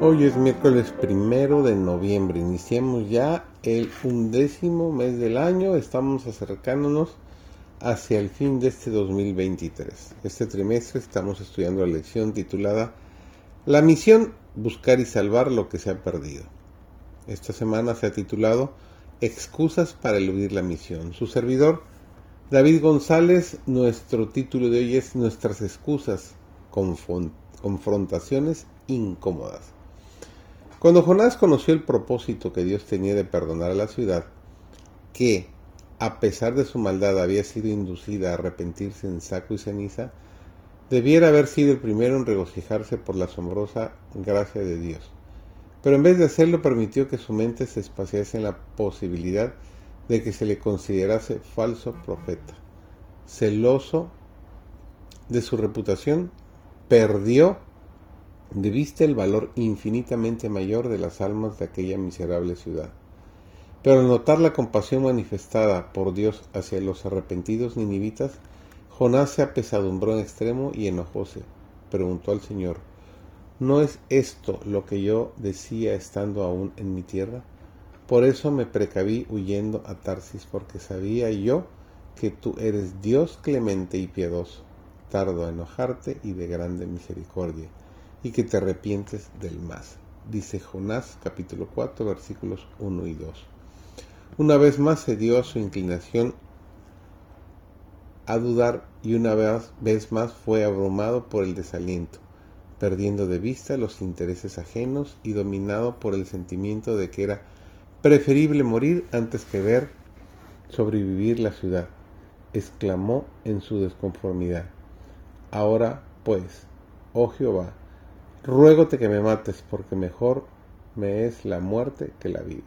Hoy es miércoles primero de noviembre. Iniciamos ya el undécimo mes del año. Estamos acercándonos hacia el fin de este 2023. Este trimestre estamos estudiando la lección titulada La misión, buscar y salvar lo que se ha perdido. Esta semana se ha titulado Excusas para eludir la misión. Su servidor, David González, nuestro título de hoy es Nuestras excusas, confrontaciones incómodas. Cuando Jonás conoció el propósito que Dios tenía de perdonar a la ciudad, que, a pesar de su maldad, había sido inducida a arrepentirse en saco y ceniza, debiera haber sido el primero en regocijarse por la asombrosa gracia de Dios. Pero en vez de hacerlo, permitió que su mente se espaciase en la posibilidad de que se le considerase falso profeta. Celoso de su reputación, perdió de el valor infinitamente mayor de las almas de aquella miserable ciudad. Pero al notar la compasión manifestada por Dios hacia los arrepentidos ninivitas, Jonás se apesadumbró en extremo y enojóse. Preguntó al Señor, ¿no es esto lo que yo decía estando aún en mi tierra? Por eso me precaví huyendo a Tarsis, porque sabía yo que tú eres Dios clemente y piadoso, tardo a enojarte y de grande misericordia y que te arrepientes del más. Dice Jonás capítulo 4 versículos 1 y 2. Una vez más se dio a su inclinación a dudar y una vez más fue abrumado por el desaliento, perdiendo de vista los intereses ajenos y dominado por el sentimiento de que era preferible morir antes que ver sobrevivir la ciudad. Exclamó en su desconformidad. Ahora pues, oh Jehová, Ruégote que me mates, porque mejor me es la muerte que la vida.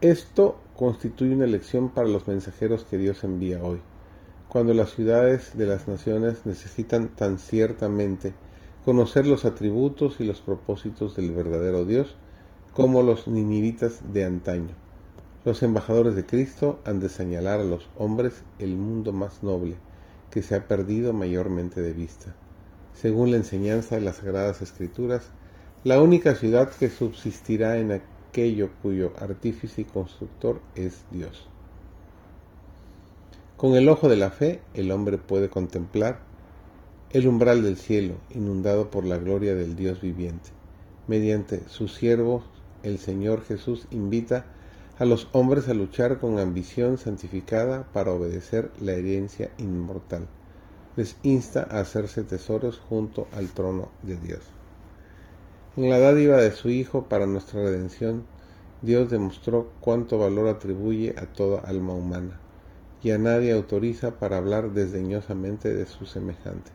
Esto constituye una lección para los mensajeros que Dios envía hoy, cuando las ciudades de las naciones necesitan tan ciertamente conocer los atributos y los propósitos del verdadero Dios como los ninivitas de antaño. Los embajadores de Cristo han de señalar a los hombres el mundo más noble, que se ha perdido mayormente de vista según la enseñanza de las Sagradas Escrituras, la única ciudad que subsistirá en aquello cuyo artífice y constructor es Dios. Con el ojo de la fe, el hombre puede contemplar el umbral del cielo, inundado por la gloria del Dios viviente. Mediante sus siervos, el Señor Jesús invita a los hombres a luchar con ambición santificada para obedecer la herencia inmortal les insta a hacerse tesoros junto al trono de Dios. En la dádiva de su Hijo para nuestra redención, Dios demostró cuánto valor atribuye a toda alma humana, y a nadie autoriza para hablar desdeñosamente de su semejante.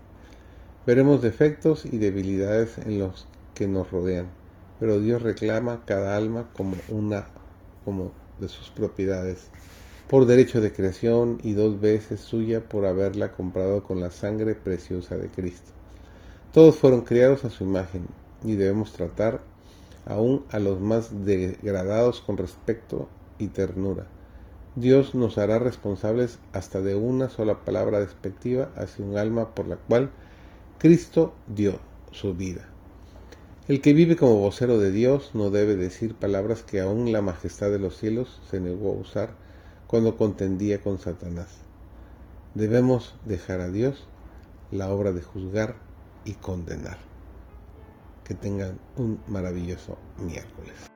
Veremos defectos y debilidades en los que nos rodean, pero Dios reclama cada alma como una como de sus propiedades por derecho de creación y dos veces suya por haberla comprado con la sangre preciosa de Cristo. Todos fueron criados a su imagen y debemos tratar aún a los más degradados con respeto y ternura. Dios nos hará responsables hasta de una sola palabra despectiva hacia un alma por la cual Cristo dio su vida. El que vive como vocero de Dios no debe decir palabras que aún la majestad de los cielos se negó a usar cuando contendía con Satanás. Debemos dejar a Dios la obra de juzgar y condenar. Que tengan un maravilloso miércoles.